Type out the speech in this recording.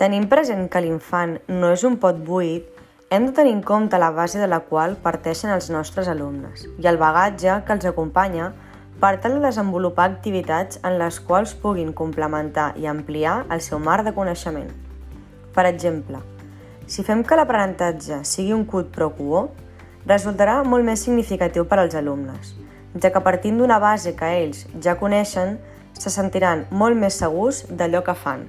tenim present que l'infant no és un pot buit, hem de tenir en compte la base de la qual parteixen els nostres alumnes i el bagatge que els acompanya per tal de desenvolupar activitats en les quals puguin complementar i ampliar el seu mar de coneixement. Per exemple, si fem que l'aprenentatge sigui un cut pro quo, resultarà molt més significatiu per als alumnes, ja que partint d'una base que ells ja coneixen, se sentiran molt més segurs d'allò que fan.